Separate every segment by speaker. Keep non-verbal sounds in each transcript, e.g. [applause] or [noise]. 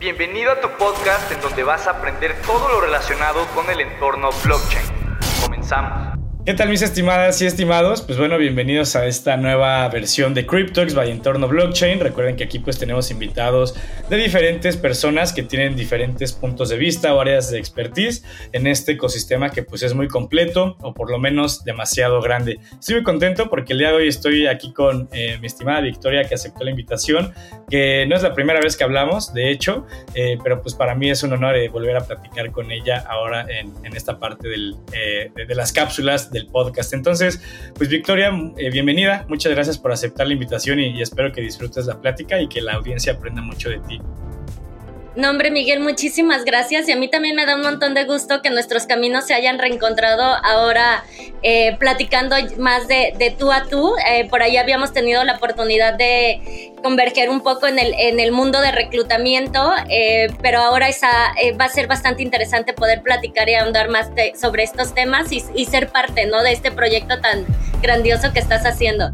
Speaker 1: Bienvenido a tu podcast en donde vas a aprender todo lo relacionado con el entorno blockchain. Comenzamos.
Speaker 2: ¿Qué tal mis estimadas y estimados? Pues bueno, bienvenidos a esta nueva versión de CryptoX by Entorno Blockchain. Recuerden que aquí pues tenemos invitados de diferentes personas que tienen diferentes puntos de vista o áreas de expertise en este ecosistema que pues es muy completo o por lo menos demasiado grande. Estoy muy contento porque el día de hoy estoy aquí con eh, mi estimada Victoria que aceptó la invitación, que no es la primera vez que hablamos, de hecho, eh, pero pues para mí es un honor eh, volver a platicar con ella ahora en, esta parte del, de, de las cápsulas podcast. Entonces, pues Victoria, eh, bienvenida, muchas gracias por aceptar la invitación y, espero que disfrutes la plática y que la audiencia aprenda mucho de ti.
Speaker 3: No, hombre, Miguel, muchísimas gracias. Y a mí también me da un montón de gusto que nuestros caminos se hayan reencontrado ahora eh, platicando más de, tú a tú. Eh, por ahí habíamos tenido la oportunidad de converger un poco en el, en el mundo de reclutamiento, eh, pero ahora va a ser bastante interesante poder platicar y ahondar más sobre estos temas y, y ser parte ¿no? de este proyecto tan grandioso que estás haciendo.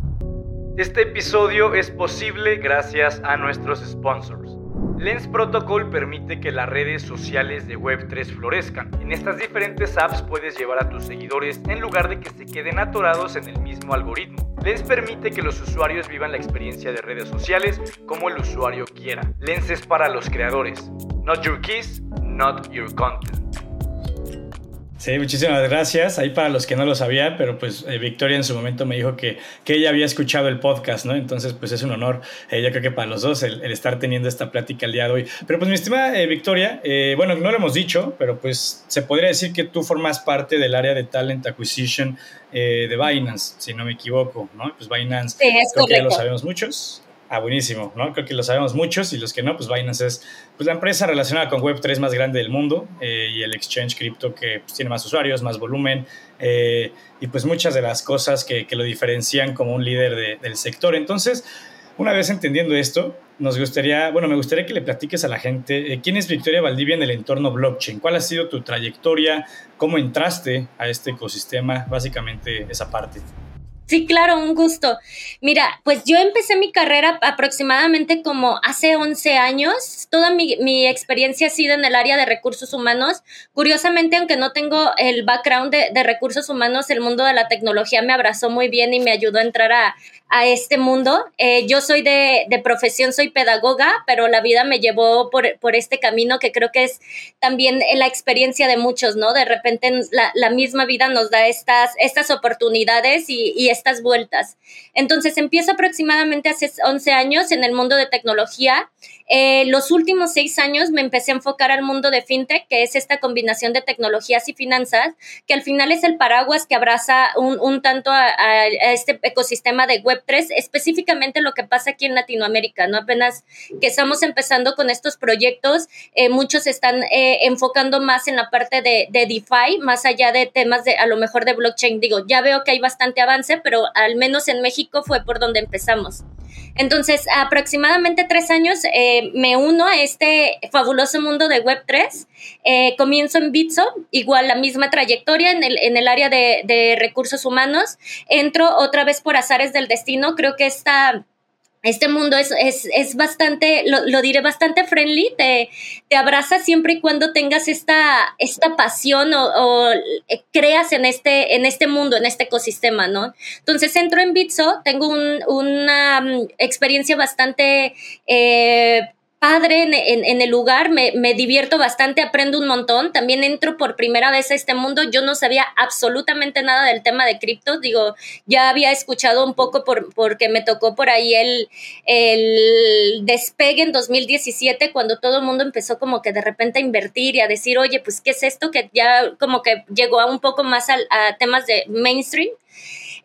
Speaker 1: Este episodio es posible gracias a nuestros sponsors. Lens Protocol permite que las redes sociales de Web3 florezcan. En estas diferentes apps puedes llevar a tus seguidores en lugar de que se queden atorados en el mismo algoritmo. Lens permite que los usuarios vivan la experiencia de redes sociales como el usuario quiera. Lens es para los creadores. Not your keys, not your content.
Speaker 2: Sí, muchísimas gracias. Ahí para los que no lo sabían, pero pues eh, Victoria en su momento me dijo que, que, ella había escuchado el podcast, ¿no? Entonces, pues es un honor, eh, yo creo que para los dos, el, estar teniendo esta plática el día de hoy. Pero pues mi estimada eh, Victoria, bueno, no lo hemos dicho, pero pues se podría decir que tú formas parte del área de Talent Acquisition de Binance, si no me equivoco, ¿no? Pues Binance,
Speaker 3: sí, es
Speaker 2: creo que ya lo sabemos muchos. Ah, buenísimo, ¿no? Creo que lo sabemos muchos y los que no, pues Binance es pues, la empresa relacionada con Web3 más grande del mundo eh, y el exchange cripto que pues, tiene más usuarios, más volumen eh, y pues muchas de las cosas que, que lo diferencian como un líder del sector. Entonces, una vez entendiendo esto, nos gustaría, bueno, me gustaría que le platiques a la gente eh, quién es Victoria Valdivia en el entorno blockchain, cuál ha sido tu trayectoria, cómo entraste a este ecosistema, básicamente esa parte.
Speaker 3: Sí, claro, un gusto. Mira, pues yo empecé mi carrera aproximadamente como hace 11 años. Toda mi, mi, experiencia ha sido en el área de recursos humanos. Curiosamente, aunque no tengo el background de, de recursos humanos, el mundo de la tecnología me abrazó muy bien y me ayudó a entrar a, a este mundo. Eh, yo soy de, de, profesión, soy pedagoga, pero la vida me llevó por, por, este camino que creo que es también la experiencia de muchos, ¿no? De repente la, la misma vida nos da estas, estas oportunidades y, y, estas vueltas. Entonces empiezo aproximadamente hace 11 años en el mundo de tecnología. Eh, los últimos seis años me empecé a enfocar al mundo de fintech, que es esta combinación de tecnologías y finanzas, que al final es el paraguas que abraza un, un tanto a, a este ecosistema de web 3 específicamente lo que pasa aquí en Latinoamérica, ¿no? Apenas que estamos empezando con estos proyectos, eh, muchos están eh, enfocando más en la parte de, de, DeFi, más allá de temas de, a lo mejor de blockchain. Digo, ya veo que hay bastante avance, pero al menos en México fue por donde empezamos. Entonces, aproximadamente tres años eh, me uno a este fabuloso mundo de Web3. Eh, comienzo en Bitso, igual la misma trayectoria en el, en el área de, de recursos humanos. Entro otra vez por azares del destino. Creo que esta este mundo es, es, es bastante, lo, lo, diré, bastante friendly, te, te, abraza siempre y cuando tengas esta, esta pasión o, o, eh, creas en este, en este mundo, en este ecosistema, ¿no? Entonces entro en Bitso, tengo un, una um, experiencia bastante eh, padre en, el lugar, me, divierto bastante, aprendo un montón. También entro por primera vez a este mundo. Yo no sabía absolutamente nada del tema de cripto. Digo, ya había escuchado un poco por, porque me tocó por ahí el, el despegue en 2017, cuando todo el mundo empezó como que de repente a invertir y a decir, oye, pues, ¿qué es esto? Que ya como que llegó a un poco más a, a temas de mainstream.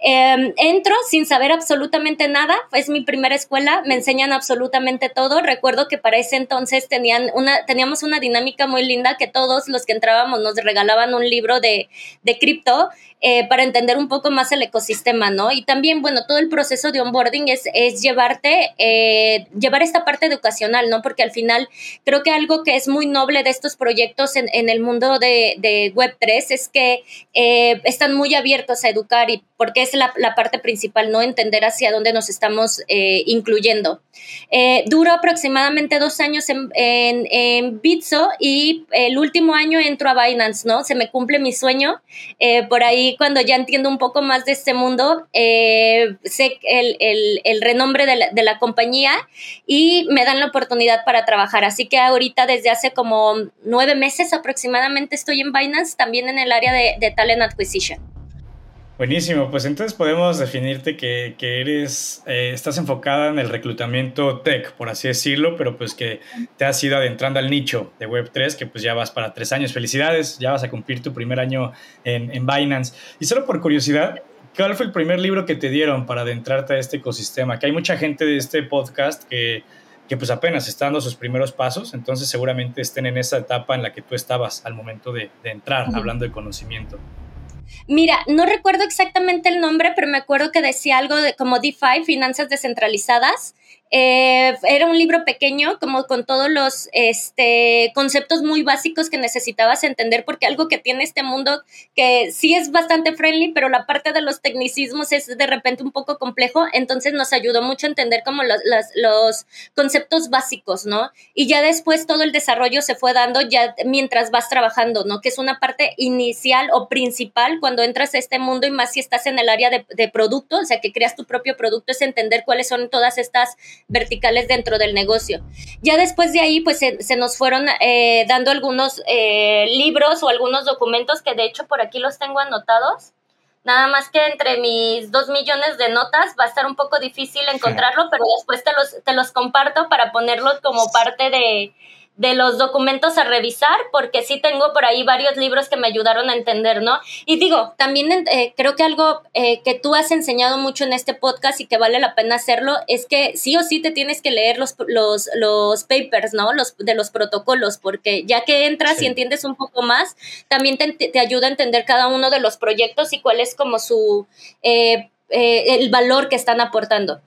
Speaker 3: Eh, entro sin saber absolutamente nada, es mi primera escuela, me enseñan absolutamente todo. Recuerdo que para ese entonces tenían una, teníamos una dinámica muy linda que todos los que entrábamos nos regalaban un libro de, de cripto eh, para entender un poco más el ecosistema, ¿no? Y también, bueno, todo el proceso de onboarding es, es llevarte, eh, llevar esta parte educacional, ¿no? Porque al final creo que algo que es muy noble de estos proyectos en, en el mundo de, de Web3 es que eh, están muy abiertos a educar y porque es es la, parte principal, ¿no? Entender hacia dónde nos estamos eh, incluyendo. Eh, duro aproximadamente dos años en, en, Bitso y el último año entro a Binance, ¿no? Se me cumple mi sueño. Eh, por ahí, cuando ya entiendo un poco más de este mundo, sé el, renombre de la, compañía y me dan la oportunidad para trabajar. Así que ahorita, desde hace como nueve meses aproximadamente, estoy en Binance, también en el área de Talent Acquisition.
Speaker 2: Buenísimo, pues entonces podemos definirte que, eres, eh, estás enfocada en el reclutamiento tech, por así decirlo, pero pues que te has ido adentrando al nicho de Web3, que pues ya vas para tres años. Felicidades, ya vas a cumplir tu primer año en, en Binance. Y solo por curiosidad, ¿cuál fue el primer libro que te dieron para adentrarte a este ecosistema? Que hay mucha gente de este podcast que, que pues apenas está dando sus primeros pasos, entonces seguramente estén en esa etapa en la que tú estabas al momento de, entrar, hablando de conocimiento.
Speaker 3: Mira, no recuerdo exactamente el nombre, pero me acuerdo que decía algo de como DeFi, finanzas descentralizadas, eh, era un libro pequeño, como con todos los este, conceptos muy básicos que necesitabas entender, porque algo que tiene este mundo que sí es bastante friendly, pero la parte de los tecnicismos es de repente un poco complejo, entonces nos ayudó mucho a entender como los, los conceptos básicos, ¿no? Y ya después todo el desarrollo se fue dando ya mientras vas trabajando, ¿no? Que es una parte inicial o principal cuando entras a este mundo y más si estás en el área de, de producto, o sea, que creas tu propio producto, es entender cuáles son todas estas verticales dentro del negocio. Ya después de ahí, pues se, nos fueron eh, dando algunos eh, libros o algunos documentos que de hecho por aquí los tengo anotados. Nada más que entre mis dos millones de notas va a estar un poco difícil encontrarlo, pero después te los, te los comparto para ponerlos como parte de, de los documentos a revisar, porque sí tengo por ahí varios libros que me ayudaron a entender, ¿no? Y digo, también eh, creo que algo eh, que tú has enseñado mucho en este podcast y que vale la pena hacerlo es que sí o sí te tienes que leer los, los, los papers, ¿no? Los, de los protocolos, porque ya que entras y entiendes un poco más, también te, te, ayuda a entender cada uno de los proyectos y cuál es como su, eh, el valor que están aportando.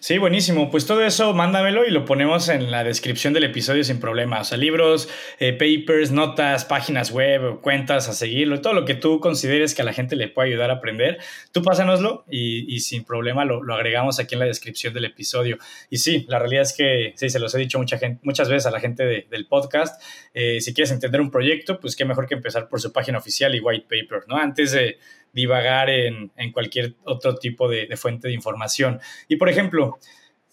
Speaker 2: Sí, buenísimo. Pues todo eso mándamelo y lo ponemos en la descripción del episodio sin problema. O sea, libros, eh, papers, notas, páginas web, cuentas a seguirlo, todo lo que tú consideres que a la gente le pueda ayudar a aprender, tú pásanoslo y, sin problema lo, agregamos aquí en la descripción del episodio. Y sí, la realidad es que, sí, se los he dicho mucha gente, muchas veces a la gente del podcast, eh, si quieres entender un proyecto, pues qué mejor que empezar por su página oficial y white paper, ¿no? Antes de divagar en, cualquier otro tipo de, fuente de información. Y por ejemplo,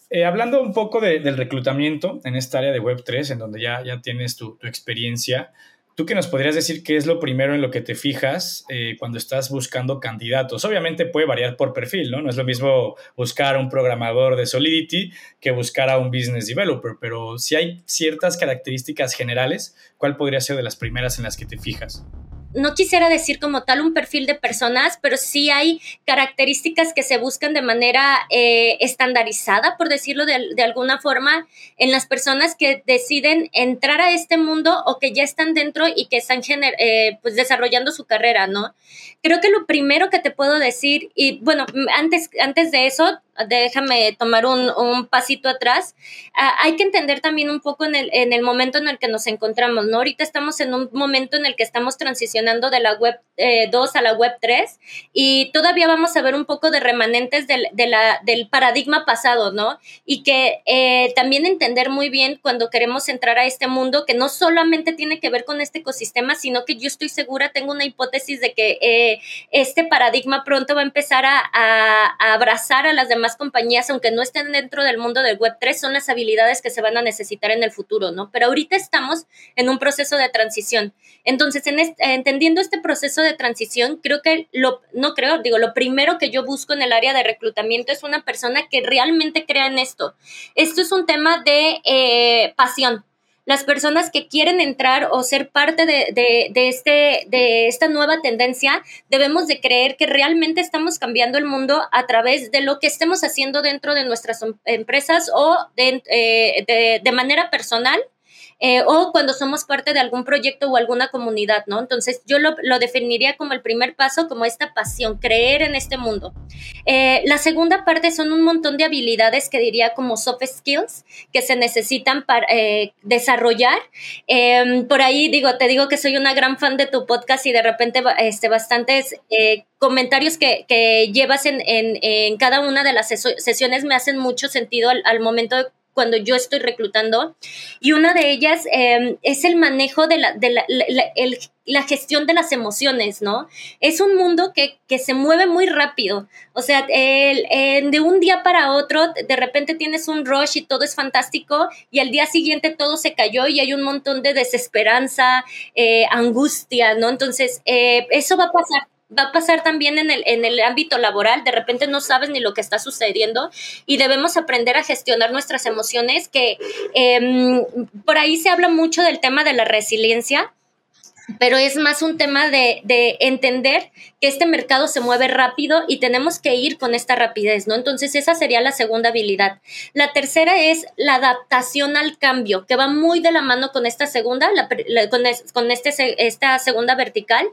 Speaker 2: eh, hablando un poco del reclutamiento en esta área de Web3, en donde ya, ya tienes tu, experiencia, ¿tú qué nos podrías decir qué es lo primero en lo que te fijas eh, cuando estás buscando candidatos? Obviamente puede variar por perfil, ¿no? No es lo mismo buscar a un programador de Solidity que buscar a un business developer, pero si hay ciertas características generales, ¿cuál podría ser de las primeras en las que te fijas?
Speaker 3: No quisiera decir como tal un perfil de personas, pero sí hay características que se buscan de manera eh, estandarizada, por decirlo de, alguna forma, en las personas que deciden entrar a este mundo o que ya están dentro y que están eh, pues desarrollando su carrera, ¿no? Creo que lo primero que te puedo decir, y bueno, antes, antes de eso, déjame tomar un, un pasito atrás. Ah, hay que entender también un poco en el, en el momento en el que nos encontramos, ¿no? Ahorita estamos en un momento en el que estamos transicionando de la web 2 eh, a la web 3 y todavía vamos a ver un poco de remanentes del, de la, del paradigma pasado, ¿no? Y que eh, también entender muy bien cuando queremos entrar a este mundo que no solamente tiene que ver con este ecosistema, sino que yo estoy segura, tengo una hipótesis de que eh, este paradigma pronto va a empezar a, a abrazar a las demás compañías, aunque no estén dentro del mundo del Web3, son las habilidades que se van a necesitar en el futuro, ¿no? Pero ahorita estamos en un proceso de transición. Entonces, en entendiendo este proceso de transición, creo que lo, no creo, digo, lo primero que yo busco en el área de reclutamiento es una persona que realmente crea en esto. Esto es un tema de eh, pasión las personas que quieren entrar o ser parte de, de, este, de esta nueva tendencia, debemos de creer que realmente estamos cambiando el mundo a través de lo que estemos haciendo dentro de nuestras empresas o de, eh, de manera personal eh, o cuando somos parte de algún proyecto o alguna comunidad, ¿no? Entonces yo lo, definiría como el primer paso, como esta pasión, creer en este mundo. Eh, la segunda parte son un montón de habilidades que diría como soft skills que se necesitan para eh, desarrollar. Em, por ahí digo, te digo que soy una gran fan de tu podcast y de repente este, bastantes comentarios que, llevas en, cada una de las sesiones me hacen mucho sentido al, al momento de cuando yo estoy reclutando. Y una de ellas em, es el manejo de, la, de la, la, gestión de las emociones, ¿no? Es un mundo que, que se mueve muy rápido. O sea, el, de un día para otro, de repente tienes un rush y todo es fantástico y al día siguiente todo se cayó y hay un montón de desesperanza, eh, angustia, ¿no? Entonces, eh, eso va a pasar va a pasar también en el, en el ámbito laboral, de repente no sabes ni lo que está sucediendo y debemos aprender a gestionar nuestras emociones, que em, por ahí se habla mucho del tema de la resiliencia pero es más un tema de, de, entender que este mercado se mueve rápido y tenemos que ir con esta rapidez, ¿no? Entonces esa sería la segunda habilidad. La tercera es la adaptación al cambio, que va muy de la mano con esta segunda, con, este, esta segunda vertical.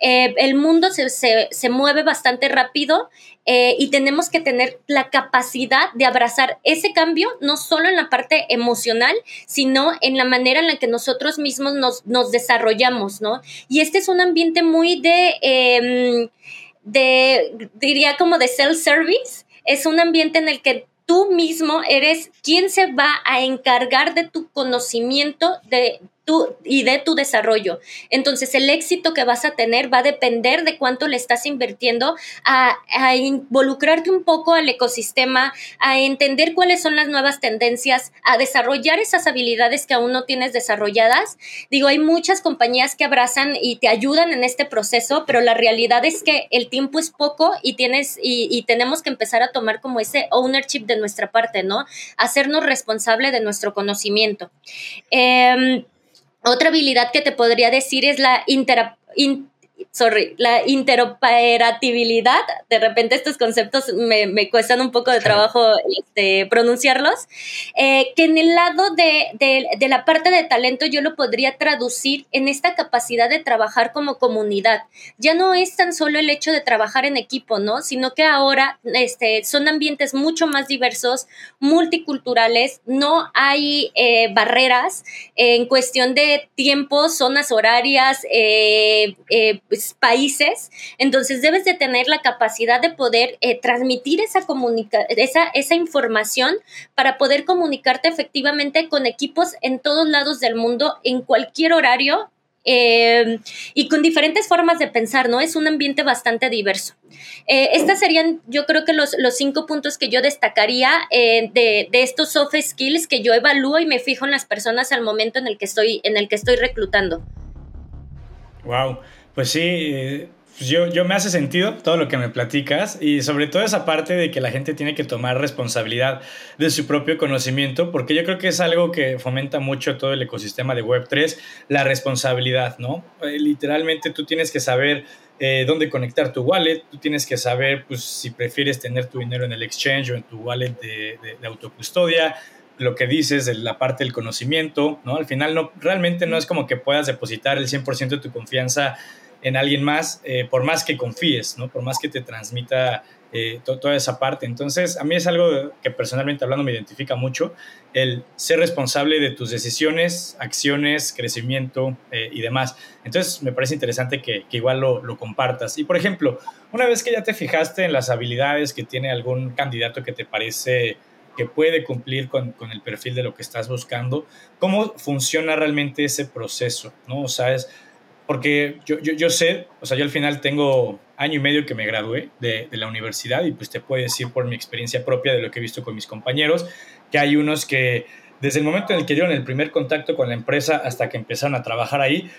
Speaker 3: Eh, el mundo se, se, se mueve bastante rápido eh, y tenemos que tener la capacidad de abrazar ese cambio, no solo en la parte emocional, sino en la manera en la que nosotros mismos nos, nos desarrollamos, ¿no? Y este es un ambiente muy de, em, de diría como de self-service, es un ambiente en el que tú mismo eres quien se va a encargar de tu conocimiento, de, y de tu desarrollo. Entonces, el éxito que vas a tener va a depender de cuánto le estás invirtiendo a, involucrarte un poco al ecosistema, a entender cuáles son las nuevas tendencias, a desarrollar esas habilidades que aún no tienes desarrolladas. Digo, hay muchas compañías que abrazan y te ayudan en este proceso, pero la realidad es que el tiempo es poco y tienes y, tenemos que empezar a tomar como ese ownership de nuestra parte, ¿no? Hacernos responsable de nuestro conocimiento. Em, otra habilidad que te podría decir es la intera, sorry, la interoperabilidad, de repente estos conceptos me, me cuestan un poco de trabajo este, pronunciarlos, eh, que en el lado de, de, de, la parte de talento yo lo podría traducir en esta capacidad de trabajar como comunidad. Ya no es tan solo el hecho de trabajar en equipo, ¿no? Sino que ahora este, son ambientes mucho más diversos, multiculturales, no hay eh, barreras en cuestión de tiempo, zonas horarias, eh, pues, países, entonces debes de tener la capacidad de poder eh, transmitir esa, esa, esa información para poder comunicarte efectivamente con equipos en todos lados del mundo, en cualquier horario em, y con diferentes formas de pensar, ¿no? Es un ambiente bastante diverso. Eh, estas serían, yo creo que los, los cinco puntos que yo destacaría eh, de, de, estos soft skills que yo evalúo y me fijo en las personas al momento en el que estoy, en el que estoy reclutando.
Speaker 2: Wow. Pues sí, pues yo, yo me hace sentido todo lo que me platicas y sobre todo esa parte de que la gente tiene que tomar responsabilidad de su propio conocimiento, porque yo creo que es algo que fomenta mucho todo el ecosistema de Web3, la responsabilidad, ¿no? Eh, literalmente tú tienes que saber eh, dónde conectar tu wallet, tú tienes que saber pues, si prefieres tener tu dinero en el exchange o en tu wallet de, de, de autocustodia, lo que dices, la parte del conocimiento, ¿no? Al final no, realmente no es como que puedas depositar el 100% de tu confianza en alguien más, eh, por más que confíes, ¿no? Por más que te transmita eh, toda esa parte. Entonces, a mí es algo que personalmente hablando me identifica mucho, el ser responsable de tus decisiones, acciones, crecimiento eh, y demás. Entonces, me parece interesante que, igual lo, lo, compartas. Y, por ejemplo, una vez que ya te fijaste en las habilidades que tiene algún candidato que te parece que puede cumplir con, con el perfil de lo que estás buscando, ¿cómo funciona realmente ese proceso? ¿no? O sea, porque yo, yo, yo, sé, o sea, yo al final tengo año y medio que me gradué de, de, la universidad y pues te puedo decir por mi experiencia propia de lo que he visto con mis compañeros, que hay unos que desde el momento en el que dieron el primer contacto con la empresa hasta que empezaron a trabajar ahí,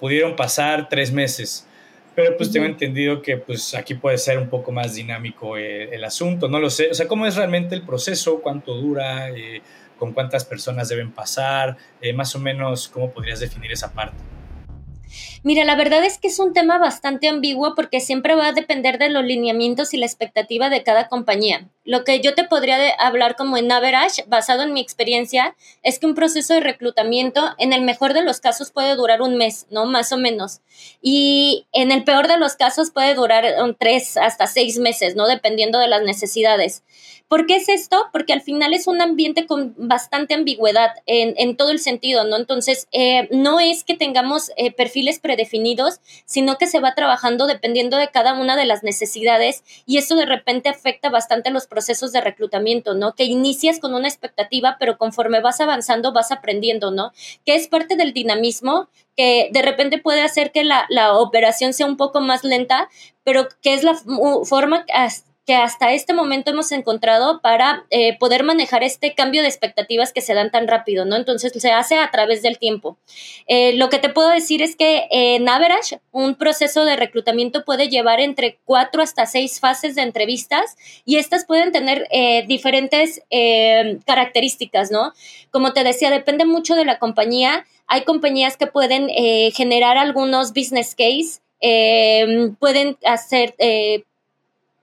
Speaker 2: pudieron pasar tres meses. Pero pues tengo entendido que pues aquí puede ser un poco más dinámico eh, el asunto, no lo sé. O sea, ¿cómo es realmente el proceso? ¿Cuánto dura? Eh, ¿Con cuántas personas deben pasar? Eh, más o menos, ¿cómo podrías definir esa parte?
Speaker 3: Mira, la verdad es que es un tema bastante ambiguo porque siempre va a depender de los lineamientos y la expectativa de cada compañía. Lo que yo te podría hablar como en average, basado en mi experiencia, es que un proceso de reclutamiento, en el mejor de los casos, puede durar un mes, ¿no? Más o menos. Y en el peor de los casos puede durar tres hasta seis meses, ¿no? Dependiendo de las necesidades. ¿Por qué es esto? Porque al final es un ambiente con bastante ambigüedad en, todo el sentido, ¿no? Entonces, eh, no es que tengamos eh, perfiles predefinidos, sino que se va trabajando dependiendo de cada una de las necesidades y eso de repente afecta bastante los procesos de reclutamiento, ¿no? Que inicias con una expectativa, pero conforme vas avanzando vas aprendiendo, ¿no? Que es parte del dinamismo que de repente puede hacer que la, la operación sea un poco más lenta, pero que es la forma que hasta este momento hemos encontrado para eh, poder manejar este cambio de expectativas que se dan tan rápido, ¿no? Entonces se hace a través del tiempo. Eh, lo que te puedo decir es que en average, un proceso de reclutamiento puede llevar entre cuatro hasta seis fases de entrevistas y estas pueden tener eh, diferentes características, ¿no? Como te decía, depende mucho de la compañía. Hay compañías que pueden generar algunos business case, pueden hacer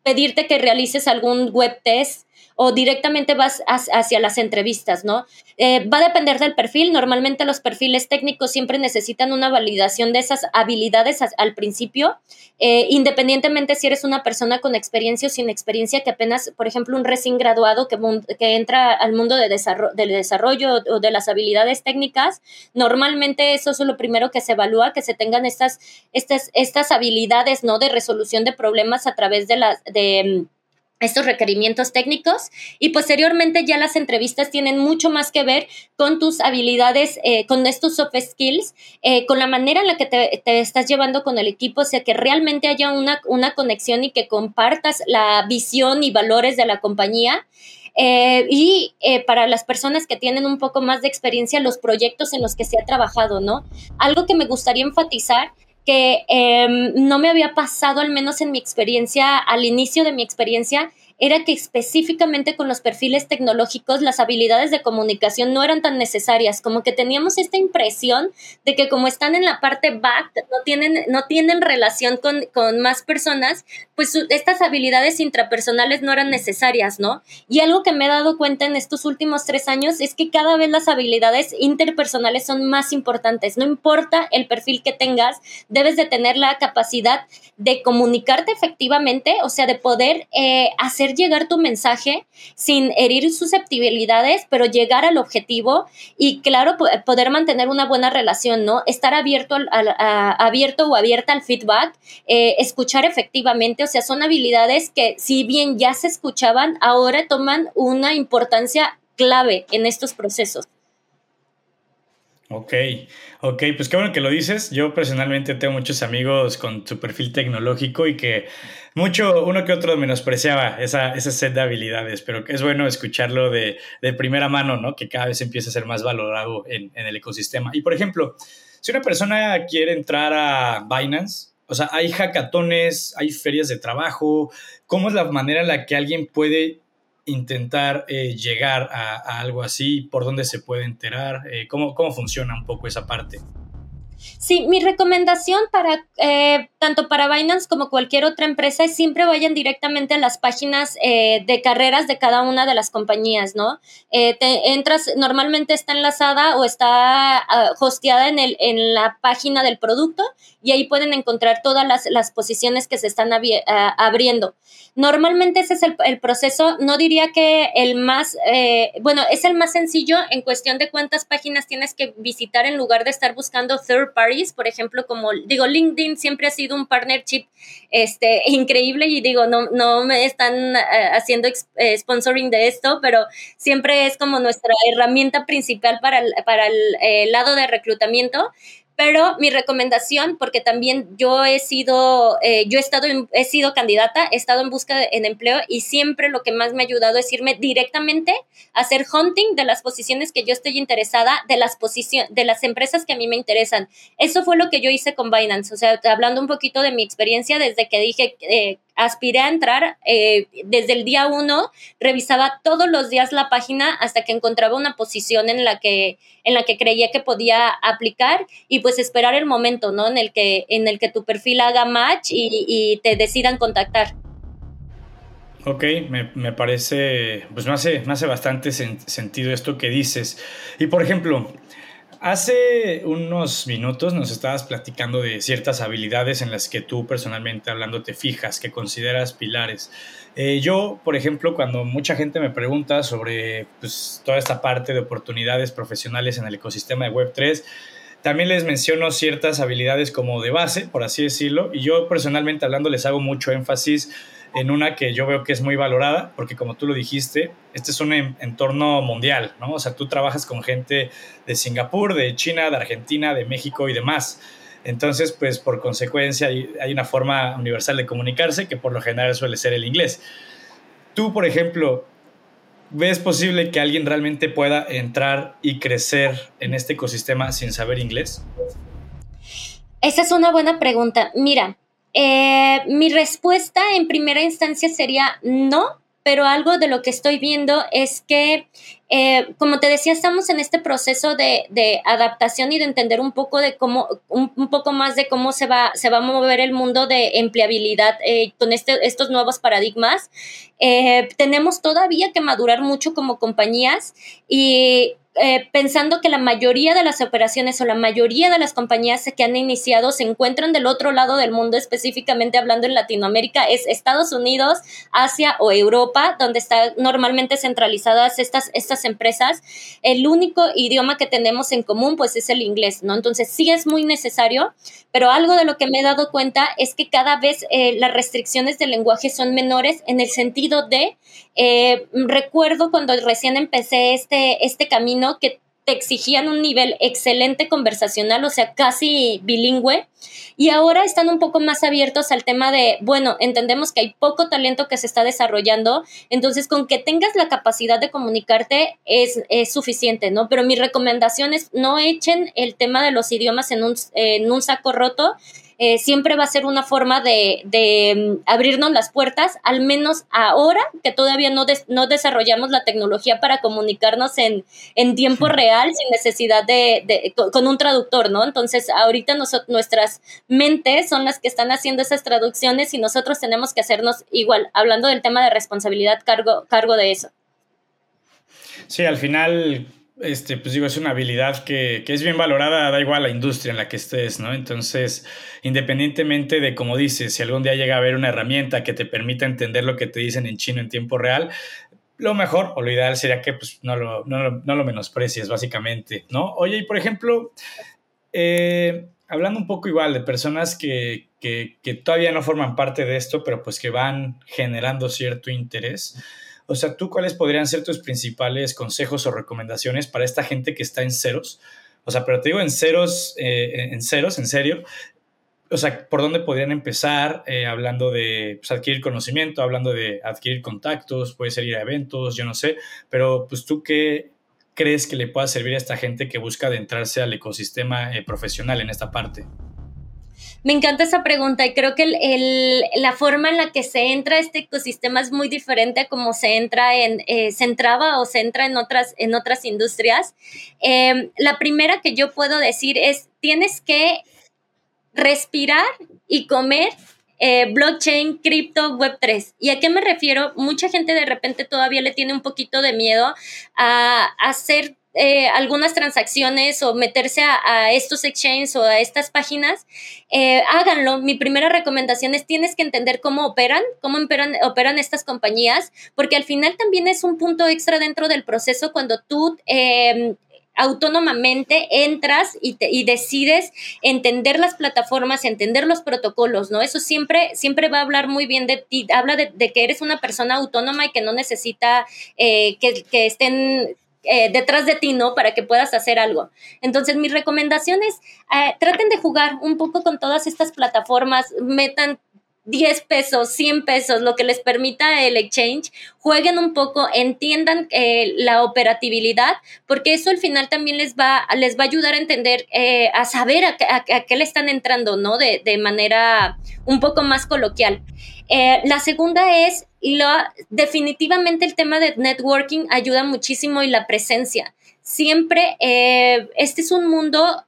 Speaker 3: pedirte que realices algún web test o directamente vas hacia las entrevistas, ¿no? Eh, va a depender del perfil. Normalmente los perfiles técnicos siempre necesitan una validación de esas habilidades al principio, eh, independientemente si eres una persona con experiencia o sin experiencia, que apenas, por ejemplo, un recién graduado que, que entra al mundo del desarrollo o de las habilidades técnicas, normalmente eso es lo primero que se evalúa, que se tengan estas, estas, estas habilidades, ¿no? De resolución de problemas a través de las... De, estos requerimientos técnicos y posteriormente ya las entrevistas tienen mucho más que ver con tus habilidades, eh, con estos soft skills, eh, con la manera en la que te, estás llevando con el equipo, o sea, que realmente haya una, una conexión y que compartas la visión y valores de la compañía. Eh, y para las personas que tienen un poco más de experiencia, los proyectos en los que se ha trabajado, ¿no? Algo que me gustaría enfatizar que em, no me había pasado, al menos en mi experiencia, al inicio de mi experiencia, era que específicamente con los perfiles tecnológicos las habilidades de comunicación no eran tan necesarias, como que teníamos esta impresión de que como están en la parte back, no tienen, no tienen relación con, con más personas, pues estas habilidades intrapersonales no eran necesarias, ¿no? Y algo que me he dado cuenta en estos últimos tres años es que cada vez las habilidades interpersonales son más importantes, no importa el perfil que tengas, debes de tener la capacidad de comunicarte efectivamente, o sea, de poder eh, hacer llegar tu mensaje sin herir susceptibilidades, pero llegar al objetivo y, claro, poder mantener una buena relación, ¿no? Estar abierto, al, abierto o abierta al feedback, eh, escuchar efectivamente, o sea, son habilidades que si bien ya se escuchaban, ahora toman una importancia clave en estos procesos.
Speaker 2: Ok, ok, pues qué bueno que lo dices. Yo personalmente tengo muchos amigos con su perfil tecnológico y que mucho, uno que otro menospreciaba esa, ese set de habilidades, pero es bueno escucharlo de, primera mano, ¿no? Que cada vez empieza a ser más valorado en, en el ecosistema. Y por ejemplo, si una persona quiere entrar a Binance, o sea, hay hackatones, hay ferias de trabajo, ¿cómo es la manera en la que alguien puede intentar eh, llegar a, algo así? ¿Por dónde se puede enterar? Eh, ¿cómo, ¿Cómo funciona un poco esa parte?
Speaker 3: Sí, mi recomendación para eh, tanto para Binance como cualquier otra empresa es siempre vayan directamente a las páginas eh, de carreras de cada una de las compañías, ¿no? Eh, entras, normalmente está enlazada o está uh, hosteada en, el, en la página del producto y ahí pueden encontrar todas las, las posiciones que se están ah, abriendo. Normalmente ese es el, el, proceso, no diría que el más, bueno, es el más sencillo en cuestión de cuántas páginas tienes que visitar en lugar de estar buscando third parties, por ejemplo, como digo, LinkedIn siempre ha sido un partnership este, [laughs] increíble y digo, no, no me están eh, haciendo eh, sponsoring de esto, pero siempre es como nuestra herramienta principal para para el eh, lado de reclutamiento. Pero mi recomendación, porque también yo he sido, eh, yo he estado, he sido candidata, he estado en busca de, en empleo y siempre lo que más me ha ayudado es irme directamente a hacer hunting de las posiciones que yo estoy interesada, de las posiciones, de las empresas que a mí me interesan. Eso fue lo que yo hice con Binance, o sea, hablando un poquito de mi experiencia desde que dije, eh, aspiré a entrar, eh, desde el día uno revisaba todos los días la página hasta que encontraba una posición en la que, en la que creía que podía aplicar y pues esperar el momento, ¿no? En el que, en el que tu perfil haga match y, te decidan contactar.
Speaker 2: Ok, me, parece, pues me hace, me hace bastante sentido esto que dices. Y por ejemplo, hace unos minutos nos estabas platicando de ciertas habilidades en las que tú personalmente hablando te fijas, que consideras pilares. Eh, yo, por ejemplo, cuando mucha gente me pregunta sobre pues, toda esta parte de oportunidades profesionales en el ecosistema de Web3, también les menciono ciertas habilidades como de base, por así decirlo, y yo personalmente hablando les hago mucho énfasis en una que yo veo que es muy valorada, porque como tú lo dijiste, este es un entorno mundial, ¿no? O sea, tú trabajas con gente de Singapur, de China, de Argentina, de México y demás. Entonces, pues por consecuencia hay, una forma universal de comunicarse que por lo general suele ser el inglés. Tú, por ejemplo, ¿ves posible que alguien realmente pueda entrar y crecer en este ecosistema sin saber inglés?
Speaker 3: Esa es una buena pregunta. Mira, eh, mi respuesta en primera instancia sería no, pero algo de lo que estoy viendo es que, eh, como te decía, estamos en este proceso de, adaptación y de entender un poco de cómo, un, poco más de cómo se va, se va a mover el mundo de empleabilidad eh, con este, estos nuevos paradigmas. tenemos todavía que madurar mucho como compañías y eh, pensando que la mayoría de las operaciones o la mayoría de las compañías que han iniciado se encuentran del otro lado del mundo, específicamente hablando en Latinoamérica, es Estados Unidos, Asia o Europa, donde están normalmente centralizadas estas, estas empresas. El único idioma que tenemos en común, pues, es el inglés, ¿no? Entonces, sí es muy necesario, pero algo de lo que me he dado cuenta es que cada vez eh, las restricciones del lenguaje son menores en el sentido de, eh, recuerdo cuando recién empecé este, este camino, que te exigían un nivel excelente conversacional, o sea, casi bilingüe, y ahora están un poco más abiertos al tema de, bueno, entendemos que hay poco talento que se está desarrollando, entonces con que tengas la capacidad de comunicarte es, suficiente, ¿no? Pero mi recomendación es no echen el tema de los idiomas en un, en un saco roto eh, siempre va a ser una forma de, mm, abrirnos las puertas, al menos ahora que todavía no, no desarrollamos la tecnología para comunicarnos en, en tiempo real sin necesidad de, con un traductor, ¿no? Entonces, ahorita nuestras mentes son las que están haciendo esas traducciones y nosotros tenemos que hacernos igual, hablando del tema de responsabilidad, cargo, cargo de eso.
Speaker 2: Sí, al final este, pues digo, es una habilidad que, es bien valorada, da igual la industria en la que estés, ¿no? Entonces, independientemente de, como dices, si algún día llega a haber una herramienta que te permita entender lo que te dicen en chino en tiempo real, lo mejor o lo ideal sería que pues, no, lo, no, menosprecies, básicamente, ¿no? Oye, y por ejemplo, eh, hablando un poco igual de personas que, que, que todavía no forman parte de esto, pero pues que van generando cierto interés. O sea, ¿tú cuáles podrían ser tus principales consejos o recomendaciones para esta gente que está en ceros? O sea, pero te digo en ceros, eh, en ceros, en serio. O sea, ¿por dónde podrían empezar? Eh, hablando de pues, adquirir conocimiento, hablando de adquirir contactos, puede ser ir a eventos, yo no sé. Pero, pues, ¿tú qué crees que le pueda servir a esta gente que busca adentrarse al ecosistema eh, profesional en esta parte?
Speaker 3: Me encanta esa pregunta y creo que la forma en la que se entra este ecosistema es muy diferente a como se entra en, eh, se entraba o se entra en otras, en otras industrias. Em, la primera que yo puedo decir es, tienes que respirar y comer eh, blockchain, cripto, web 3. ¿Y a qué me refiero? Mucha gente de repente todavía le tiene un poquito de miedo a hacer eh, algunas transacciones o meterse a, estos exchanges o a estas páginas, eh, háganlo. Mi primera recomendación es tienes que entender cómo operan, cómo operan, operan estas compañías, porque al final también es un punto extra dentro del proceso cuando tú... Em, autónomamente entras y, y, decides entender las plataformas, entender los protocolos, ¿no? Eso siempre, siempre va a hablar muy bien de ti, habla de, que eres una persona autónoma y que no necesita eh, que, estén eh, detrás de ti, ¿no? Para que puedas hacer algo. Entonces, mi recomendación es, eh, traten de jugar un poco con todas estas plataformas, metan 10 pesos, 100 pesos, lo que les permita el exchange, jueguen un poco, entiendan eh, la operatividad, porque eso al final también les va, les va a ayudar a entender, eh, a saber a, qué le están entrando, ¿no? De, de manera un poco más coloquial. Eh, la segunda es, lo, definitivamente el tema de networking ayuda muchísimo y la presencia. Siempre, este es un mundo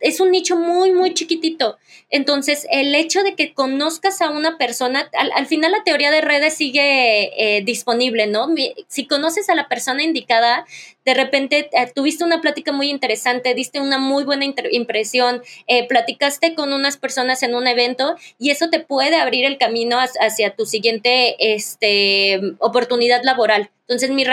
Speaker 3: es un nicho muy, muy chiquitito. Entonces, el hecho de que conozcas a una persona, al, final la teoría de redes sigue eh, disponible, ¿no? Si conoces a la persona indicada, de repente eh, tuviste una plática muy interesante, diste una muy buena impresión, eh, platicaste con unas personas en un evento y eso te puede abrir el camino hacia tu siguiente este, oportunidad laboral. Entonces, mi,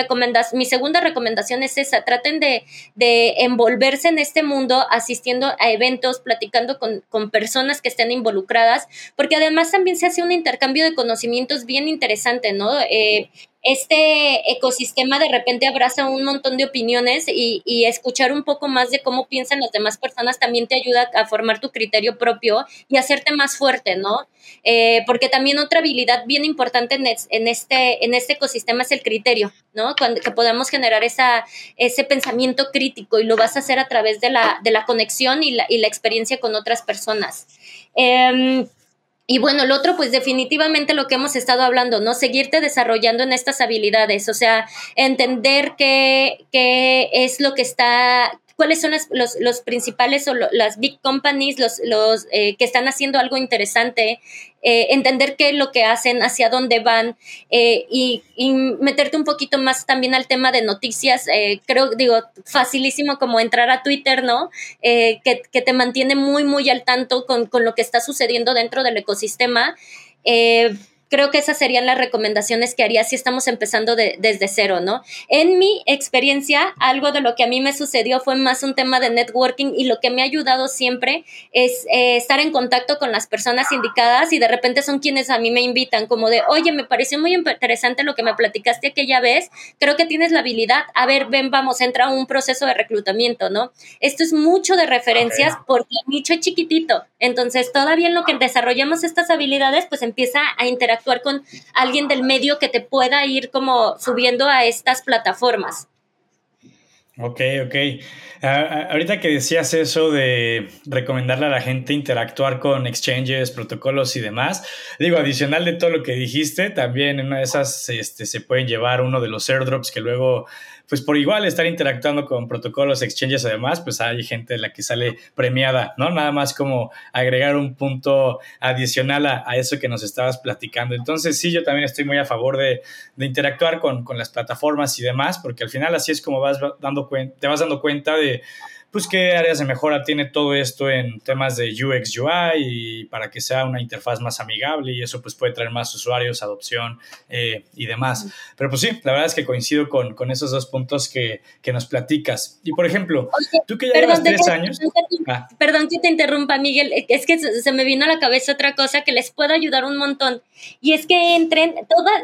Speaker 3: mi segunda recomendación es esa, traten de, envolverse en este mundo, asistiendo a eventos, platicando con, personas que estén involucradas, porque además también se hace un intercambio de conocimientos bien interesante, ¿no? Eh, este ecosistema de repente abraza un montón de opiniones y, escuchar un poco más de cómo piensan las demás personas también te ayuda a formar tu criterio propio y hacerte más fuerte, ¿no? Eh, porque también otra habilidad bien importante en, este, en este ecosistema es el criterio, ¿no? Que podamos generar esa, ese pensamiento crítico y lo vas a hacer a través de la, de la conexión y la, y la experiencia con otras personas. Eh, y bueno, el otro, pues definitivamente lo que hemos estado hablando, ¿no? Seguirte desarrollando en estas habilidades, o sea, entender qué, qué es lo que está, cuáles son los, los, principales o las big companies, los, los eh, que están haciendo algo interesante, eh, entender qué es lo que hacen, hacia dónde van eh, y, meterte un poquito más también al tema de noticias. creo, digo, facilísimo como entrar a Twitter, ¿no? Que, que, te mantiene muy, muy al tanto con, con, lo que está sucediendo dentro del ecosistema creo que esas serían las recomendaciones que haría si estamos empezando desde cero, ¿no? En mi experiencia, algo de lo que a mí me sucedió fue más un tema de networking y lo que me ha ayudado siempre es eh, estar en contacto con las personas indicadas y de repente son quienes a mí me invitan, como de, oye, me pareció muy interesante lo que me platicaste aquella vez, creo que tienes la habilidad, a ver, ven, vamos, entra un proceso de reclutamiento, ¿no? Esto es mucho de referencias porque el nicho es chiquitito, entonces todavía en lo que desarrollamos estas habilidades, pues empieza a interactuar actuar con alguien del medio que te pueda ir como subiendo a estas plataformas.
Speaker 2: Ok, ok. ahorita que decías eso de recomendarle a la gente interactuar con exchanges, protocolos y demás, digo, adicional de todo lo que dijiste, también en una de esas este, se pueden llevar uno de los airdrops que luego pues por igual estar interactuando con protocolos, exchanges además, pues hay gente de la que sale premiada, ¿no? Nada más como agregar un punto adicional a, eso que nos estabas platicando. Entonces sí, yo también estoy muy a favor de, interactuar con, con, las plataformas y demás, porque al final así es como vas dando te vas dando cuenta de pues qué áreas de mejora tiene todo esto en temas de UX UI y para que sea una interfaz más amigable y eso pues puede traer más usuarios, adopción eh, y demás. Pero pues sí, la verdad es que coincido con, con esos dos puntos que, que, nos platicas. Y por ejemplo, tú que ya llevas tres años...
Speaker 3: Ah. Perdón que te interrumpa, Miguel, es que se me vino a la cabeza otra cosa que les puede ayudar un montón y es que entren,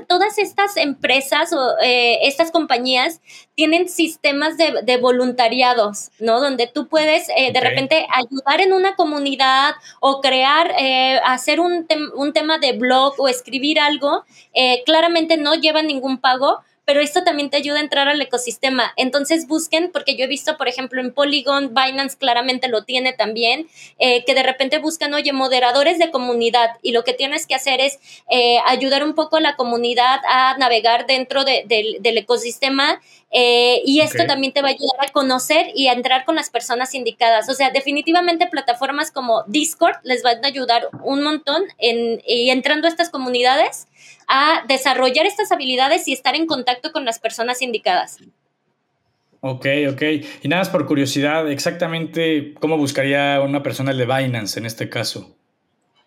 Speaker 3: todas estas empresas o eh, estas compañías tienen sistemas de, de voluntariados, ¿no? Donde tú puedes eh, de repente ayudar en una comunidad o crear, eh, hacer un, un, tema de blog o escribir algo, eh, claramente no lleva ningún pago, pero esto también te ayuda a entrar al ecosistema. Entonces busquen, porque yo he visto, por ejemplo, en Polygon, Binance claramente lo tiene también, eh, que de repente buscan, oye, moderadores de comunidad y lo que tienes que hacer es eh, ayudar un poco a la comunidad a navegar dentro del ecosistema eh, y esto también te va a ayudar a conocer y a entrar con las personas indicadas. O sea, definitivamente plataformas como Discord les van a ayudar un montón en, y entrando a estas comunidades a desarrollar estas habilidades y estar en contacto con las personas indicadas.
Speaker 2: Ok, ok. Y nada más por curiosidad, exactamente cómo buscaría una persona el de Binance en este caso.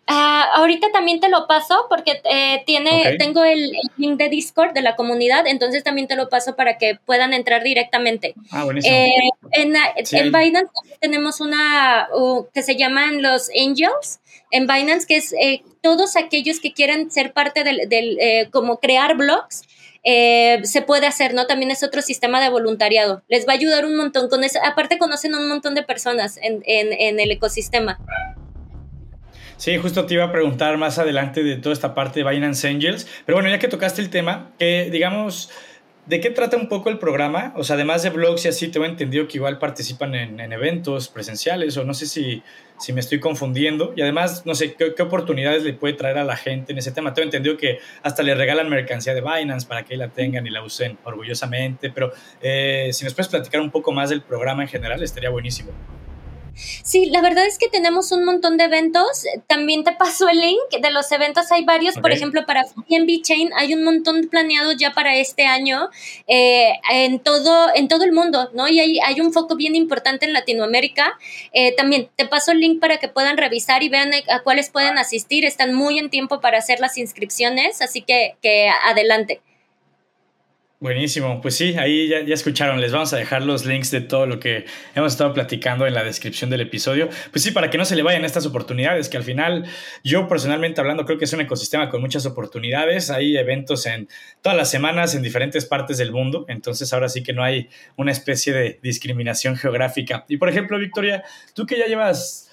Speaker 3: Ah, ahorita también te lo paso porque eh, tiene, tengo el, link de Discord de la comunidad, entonces también te lo paso para que puedan entrar directamente.
Speaker 2: Ah, buenísimo.
Speaker 3: Eh, en, Binance tenemos una que se llaman los Angels, en Binance, que es eh, todos aquellos que quieren ser parte del, del como crear blogs. se puede hacer, ¿no? También es otro sistema de voluntariado. Les va a ayudar un montón con eso. Aparte conocen a un montón de personas en, en, en el ecosistema.
Speaker 2: Sí, justo te iba a preguntar más adelante de toda esta parte de Binance Angels, pero bueno, ya que tocaste el tema, digamos, ¿de qué trata un poco el programa? O sea, además de blogs y así, tengo entendido que igual participan en, eventos presenciales o no sé si, si me estoy confundiendo. Y además, no sé, ¿qué, oportunidades le puede traer a la gente en ese tema? Tengo entendido que hasta le regalan mercancía de Binance para que la tengan y la usen orgullosamente, pero eh, si nos puedes platicar un poco más del programa en general, estaría buenísimo.
Speaker 3: Sí, la verdad es que tenemos un montón de eventos. También te paso el link de los eventos. Hay varios, por ejemplo, para BNB Chain hay un montón planeado ya para este año eh, en, todo, en todo el mundo, ¿no? Y hay, hay un foco bien importante en Latinoamérica. Eh, también te paso el link para que puedan revisar y vean a cuáles pueden asistir. Están muy en tiempo para hacer las inscripciones, así que, que adelante.
Speaker 2: Buenísimo, pues sí, ahí ya, escucharon, les vamos a dejar los links de todo lo que hemos estado platicando en la descripción del episodio. Pues sí, para que no se le vayan estas oportunidades, que al final yo personalmente hablando creo que es un ecosistema con muchas oportunidades, hay eventos en todas las semanas en diferentes partes del mundo, entonces ahora sí que no hay una especie de discriminación geográfica. Y por ejemplo, Victoria, tú que ya llevas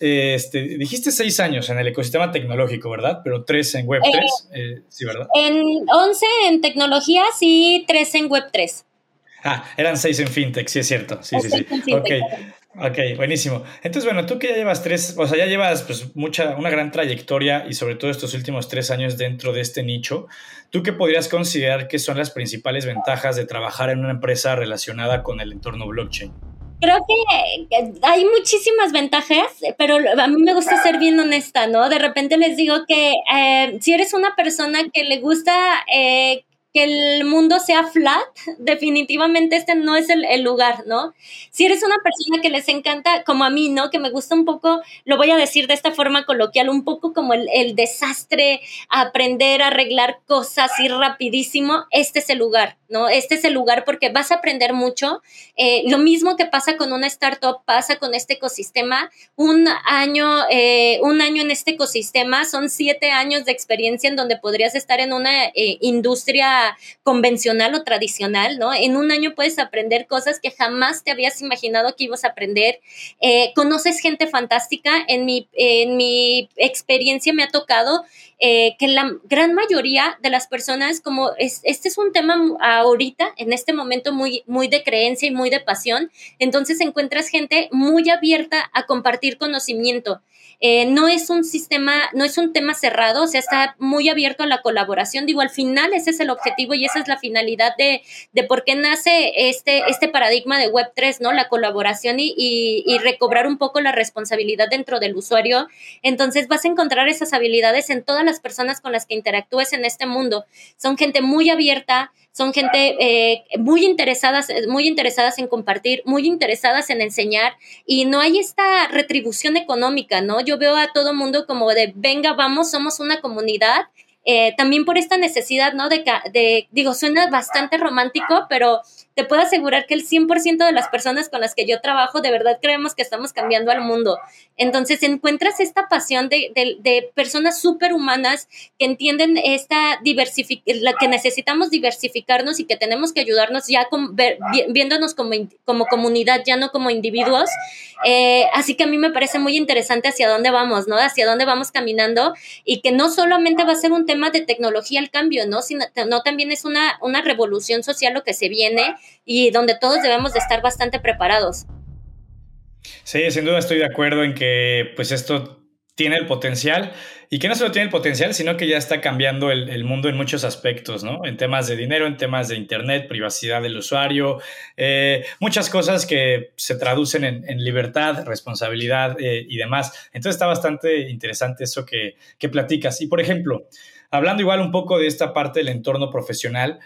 Speaker 2: este, dijiste seis años en el ecosistema tecnológico, ¿verdad? Pero tres en Web3, eh, eh, sí, ¿verdad?
Speaker 3: En 11 en tecnologías y tres en Web3.
Speaker 2: Ah, eran seis en fintech, sí es cierto. Sí, sí, sí. Ok, ok, buenísimo. Entonces, bueno, tú que ya llevas tres, o sea, ya llevas pues mucha, una gran trayectoria y sobre todo estos últimos tres años dentro de este nicho, ¿tú qué podrías considerar que son las principales ventajas de trabajar en una empresa relacionada con el entorno blockchain?
Speaker 3: Creo que hay muchísimas ventajas, pero a mí me gusta ser bien honesta, ¿no? De repente les digo que eh, si eres una persona que le gusta eh, que el mundo sea flat, definitivamente este no es el, lugar, ¿no? Si eres una persona que les encanta, como a mí, ¿no? Que me gusta un poco, lo voy a decir de esta forma coloquial, un poco como el, desastre, aprender a arreglar cosas, ir rapidísimo, este es el lugar, ¿no? Este es el lugar porque vas a aprender mucho. Eh, lo mismo que pasa con una startup, pasa con este ecosistema. Un año, eh, un año en este ecosistema son siete años de experiencia en donde podrías estar en una eh, industria convencional o tradicional, ¿no? En un año puedes aprender cosas que jamás te habías imaginado que ibas a aprender. Eh, conoces gente fantástica. En mi, en mi experiencia me ha tocado eh, que la gran mayoría de las personas, como este es un tema ahorita, en este momento muy, muy de creencia y muy de pasión, entonces encuentras gente muy abierta a compartir conocimiento. Eh, no es un sistema, no es un tema cerrado, o sea, está muy abierto a la colaboración. Digo, al final ese es el objetivo y esa es la finalidad de, de por qué nace este, este paradigma de Web3, ¿no? La colaboración y, y, recobrar un poco la responsabilidad dentro del usuario. Entonces vas a encontrar esas habilidades en todas las personas con las que interactúes en este mundo. Son gente muy abierta, son gente eh, muy interesadas, muy interesadas en compartir, muy interesadas en enseñar y no hay esta retribución económica, ¿no? Yo veo a todo mundo como de, venga, vamos, somos una comunidad eh, también por esta necesidad, ¿no? De, de, digo, suena bastante romántico, pero te puedo asegurar que el 100% de las personas con las que yo trabajo de verdad creemos que estamos cambiando al mundo. Entonces encuentras esta pasión de, de, personas súper humanas que entienden esta la que necesitamos diversificarnos y que tenemos que ayudarnos ya con, viéndonos como, como comunidad, ya no como individuos. Eh, así que a mí me parece muy interesante hacia dónde vamos, ¿no? Hacia dónde vamos caminando y que no solamente va a ser un tema de tecnología al cambio, ¿no? Sino no, también es una, una revolución social lo que se viene y donde todos debemos de estar bastante preparados.
Speaker 2: Sí, sin duda estoy de acuerdo en que pues esto tiene el potencial y que no solo tiene el potencial, sino que ya está cambiando el, mundo en muchos aspectos, ¿no? En temas de dinero, en temas de Internet, privacidad del usuario, eh, muchas cosas que se traducen en, libertad, responsabilidad eh, y demás. Entonces está bastante interesante eso que, que platicas. Y por ejemplo, hablando igual un poco de esta parte del entorno profesional,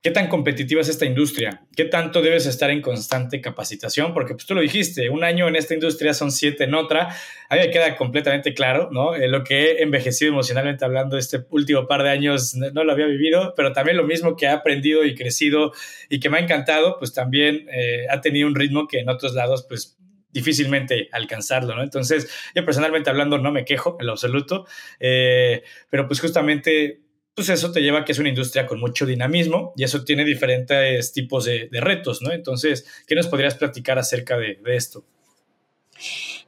Speaker 2: ¿Qué tan competitiva es esta industria? ¿Qué tanto debes estar en constante capacitación? Porque pues tú lo dijiste, un año en esta industria son siete en otra. A mí me queda completamente claro, ¿no? Eh, lo que he envejecido emocionalmente hablando este último par de años no, lo había vivido, pero también lo mismo que he aprendido y crecido y que me ha encantado, pues también eh, ha tenido un ritmo que en otros lados, pues difícilmente alcanzarlo, ¿no? Entonces, yo personalmente hablando no me quejo en lo absoluto, eh, pero pues justamente pues eso te lleva a que es una industria con mucho dinamismo y eso tiene diferentes tipos de, retos, ¿no? Entonces, ¿qué nos podrías platicar acerca de, esto?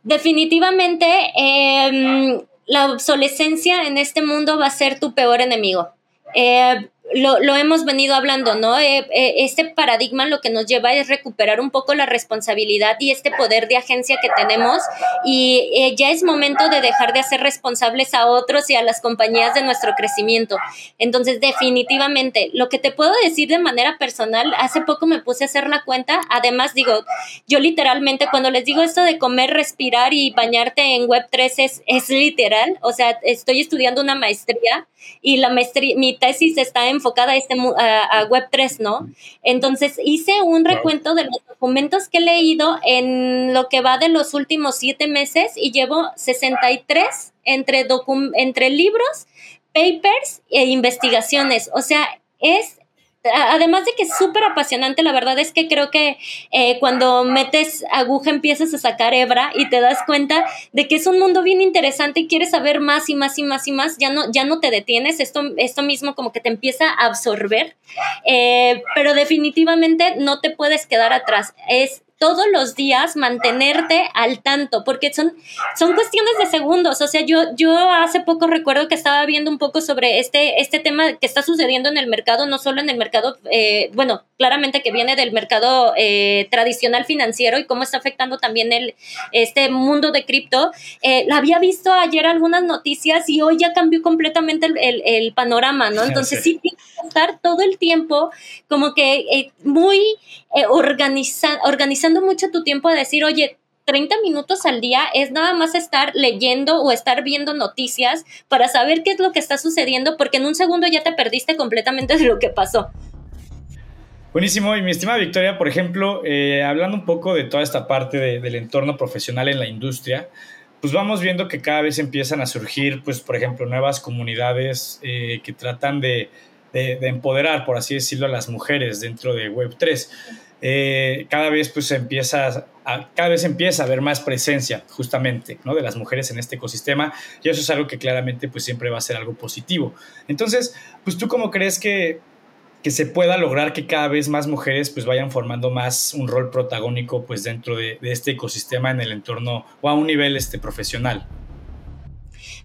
Speaker 3: Definitivamente, em, la obsolescencia en este mundo va a ser tu peor enemigo. Eh, lo, lo, hemos venido hablando, ¿no? Eh, eh, este paradigma lo que nos lleva es recuperar un poco la responsabilidad y este poder de agencia que tenemos y eh, ya es momento de dejar de hacer responsables a otros y a las compañías de nuestro crecimiento. Entonces, definitivamente, lo que te puedo decir de manera personal, hace poco me puse a hacer la cuenta, además digo, yo literalmente cuando les digo esto de comer, respirar y bañarte en Web3 es, es literal, o sea, estoy estudiando una maestría y la maestría, mi tesis está en enfocada a, este, a, Web3, ¿no? Entonces hice un recuento de los documentos que he leído en lo que va de los últimos siete meses y llevo 63 entre, entre libros, papers e investigaciones. O sea, es además de que es súper apasionante, la verdad es que creo que eh, cuando metes aguja empiezas a sacar hebra y te das cuenta de que es un mundo bien interesante y quieres saber más y más y más y más, ya no, ya no te detienes, esto, esto mismo como que te empieza a absorber, eh, pero definitivamente no te puedes quedar atrás. Es todos los días mantenerte al tanto, porque son, son cuestiones de segundos. O sea, yo, yo hace poco recuerdo que estaba viendo un poco sobre este, este tema que está sucediendo en el mercado, no solo en el mercado, eh, bueno, claramente que viene del mercado eh, tradicional financiero y cómo está afectando también el, este mundo de cripto. Eh, había visto ayer algunas noticias y hoy ya cambió completamente el, el, panorama, ¿no? [laughs] Entonces sí, estar todo el tiempo como que eh, muy organizando mucho tu tiempo a decir, oye, 30 minutos al día es nada más estar leyendo o estar viendo noticias para saber qué es lo que está sucediendo, porque en un segundo ya te perdiste completamente de lo que pasó.
Speaker 2: Buenísimo, y mi estimada Victoria, por ejemplo, eh, hablando un poco de toda esta parte del entorno profesional en la industria, pues vamos viendo que cada vez empiezan a surgir, pues, por ejemplo, nuevas comunidades eh, que tratan de, de, empoderar, por así decirlo, a las mujeres dentro de Web3. Eh, cada vez pues empieza a, cada vez empieza a haber más presencia justamente ¿no? de las mujeres en este ecosistema y eso es algo que claramente pues siempre va a ser algo positivo entonces pues tú cómo crees que, que se pueda lograr que cada vez más mujeres pues vayan formando más un rol protagónico pues dentro de, de este ecosistema en el entorno o a un nivel este profesional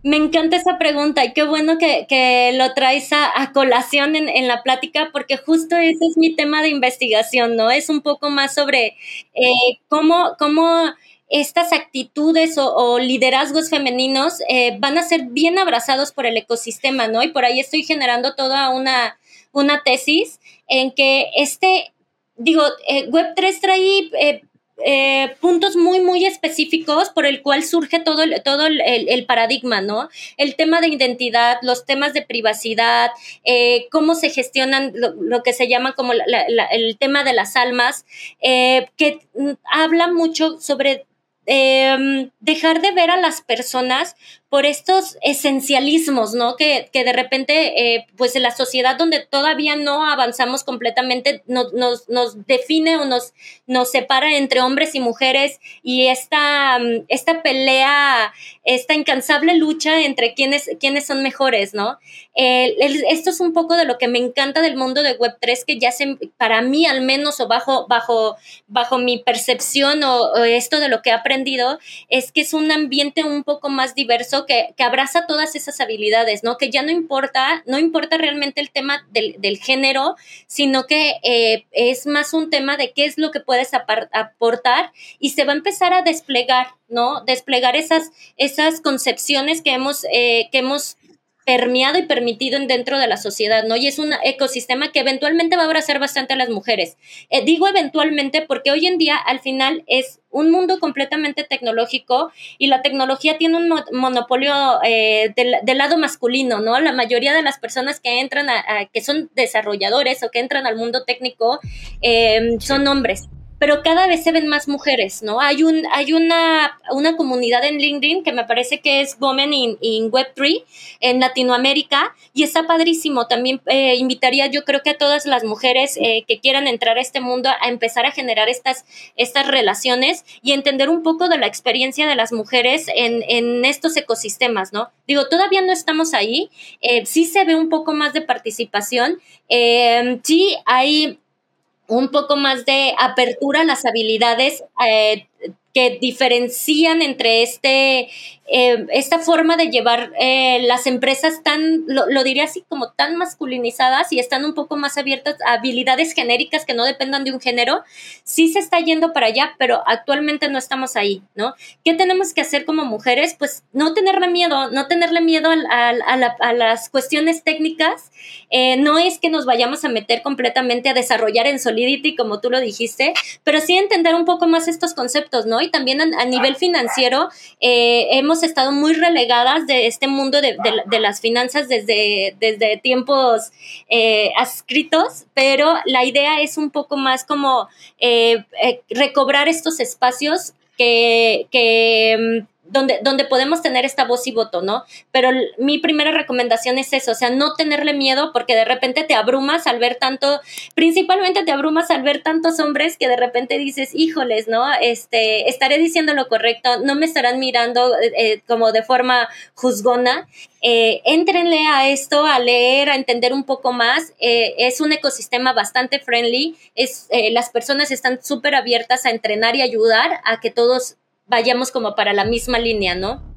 Speaker 3: me encanta esa pregunta y qué bueno que, lo traes a, colación en, la plática porque justo ese es mi tema de investigación, ¿no? Es un poco más sobre eh, cómo, cómo estas actitudes o, liderazgos femeninos eh, van a ser bien abrazados por el ecosistema, ¿no? Y por ahí estoy generando toda una, una tesis en que este, digo, eh, Web3 trae eh, puntos muy, muy específicos por el cual surge todo, el, todo el, paradigma, ¿no? El tema de identidad, los temas de privacidad, eh, cómo se gestionan lo, que se llama como el tema de las almas, eh, que mm, habla mucho sobre em, dejar de ver a las personas por estos esencialismos, ¿no? Que, que de repente, eh, pues en la sociedad donde todavía no avanzamos completamente, nos, nos, define o nos, nos separa entre hombres y mujeres y esta, mm, esta pelea, esta incansable lucha entre quiénes, quiénes son mejores, ¿no? Esto es un poco de lo que me encanta del mundo de Web3, que ya se, para mí al menos, o bajo, bajo, bajo mi percepción o esto de lo que he aprendido, es que es un ambiente un poco más diverso que, abraza todas esas habilidades, ¿no? Que ya no importa, no importa realmente el tema del, género, sino que eh, es más un tema de qué es lo que puedes aportar y se va a empezar a desplegar, ¿no? Desplegar esas, esas concepciones que hemos, eh, que hemos permeado y permitido dentro de la sociedad, ¿no? Y es un ecosistema que eventualmente va a abrazar bastante a las mujeres. Eh, digo eventualmente porque hoy en día al final es un mundo completamente tecnológico y la tecnología tiene un monopolio eh, del, lado masculino, ¿no? La mayoría de las personas que entran a, que son desarrolladores o que entran al mundo técnico eh, son hombres pero cada vez se ven más mujeres, ¿no? Hay, un, hay una, una comunidad en LinkedIn que me parece que es Women in, Web3 en Latinoamérica y está padrísimo. También eh, invitaría yo creo que a todas las mujeres eh, que quieran entrar a este mundo a empezar a generar estas, estas relaciones y entender un poco de la experiencia de las mujeres en, en estos ecosistemas, ¿no? Digo, todavía no estamos ahí, eh, sí se ve un poco más de participación, sí hay un poco más de apertura a las habilidades eh, que diferencian entre este, eh, esta forma de llevar eh, las empresas tan, lo, diría así, como tan masculinizadas y están un poco más abiertas a habilidades genéricas que no dependan de un género, sí se está yendo para allá, pero actualmente no estamos ahí, ¿no? ¿Qué tenemos que hacer como mujeres? Pues no tenerle miedo, no tenerle miedo a, las cuestiones técnicas. Eh, no es que nos vayamos a meter completamente a desarrollar en Solidity, como tú lo dijiste, pero sí entender un poco más estos conceptos, ¿no? Y también a, nivel financiero eh, hemos estado muy relegadas de este mundo de, las finanzas desde, desde tiempos eh, adscritos, pero la idea es un poco más como eh, recobrar estos espacios que, que mm, donde, donde podemos tener esta voz y voto, ¿no? Pero mi primera recomendación es eso, o sea, no tenerle miedo porque de repente te abrumas al ver tanto, principalmente te abrumas al ver tantos hombres que de repente dices, híjoles, ¿no? Este, estaré diciendo lo correcto, no me estarán mirando eh, eh, como de forma juzgona. Eh, éntrenle a esto, a leer, a entender un poco más. es un ecosistema bastante friendly. Es, las personas están súper abiertas a entrenar y ayudar a que todos vayamos como para la misma línea, ¿no?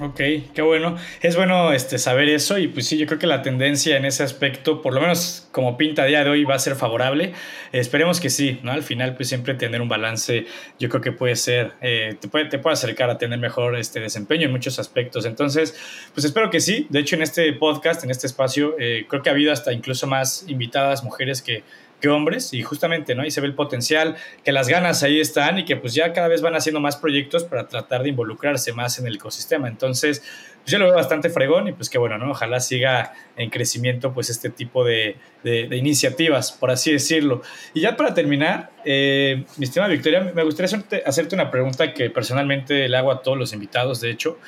Speaker 2: Ok, qué bueno. Es bueno este, saber eso y pues sí, yo creo que la tendencia en ese aspecto, por lo menos como pinta a día de hoy, va a ser favorable. esperemos que sí, ¿no? Al final pues siempre tener un balance yo creo que puede ser, eh, te, puede, te puede acercar a tener mejor este desempeño en muchos aspectos. Entonces, pues espero que sí. De hecho, en este podcast, en este espacio, eh, creo que ha habido hasta incluso más invitadas mujeres que que hombres y justamente, ¿no? Y se ve el potencial, que las ganas ahí están y que pues ya cada vez van haciendo más proyectos para tratar de involucrarse más en el ecosistema. Entonces, pues yo lo veo bastante fregón y pues que bueno, ¿no? Ojalá siga en crecimiento pues este tipo de, iniciativas, por así decirlo. Y ya para terminar, eh, mi estimada Victoria, me gustaría hacerte, hacerte una pregunta que personalmente le hago a todos los invitados, de hecho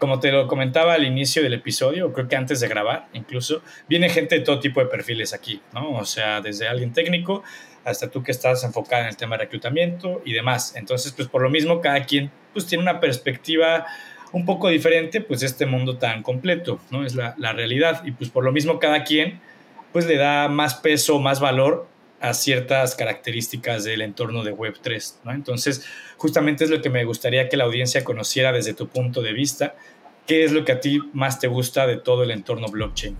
Speaker 2: como te lo comentaba al inicio del episodio, creo que antes de grabar incluso, viene gente de todo tipo de perfiles aquí, ¿no? O sea, desde alguien técnico hasta tú que estás enfocada en el tema de reclutamiento y demás. Entonces, pues por lo mismo, cada quien pues tiene una perspectiva un poco diferente, pues de este mundo tan completo, ¿no? Es la, la realidad. Y pues por lo mismo, cada quien pues le da más peso, más valor a ciertas características del entorno de Web3. ¿no? Entonces, justamente es lo que me gustaría que la audiencia conociera desde tu punto de vista. ¿Qué es lo que a ti más te gusta de todo el entorno blockchain?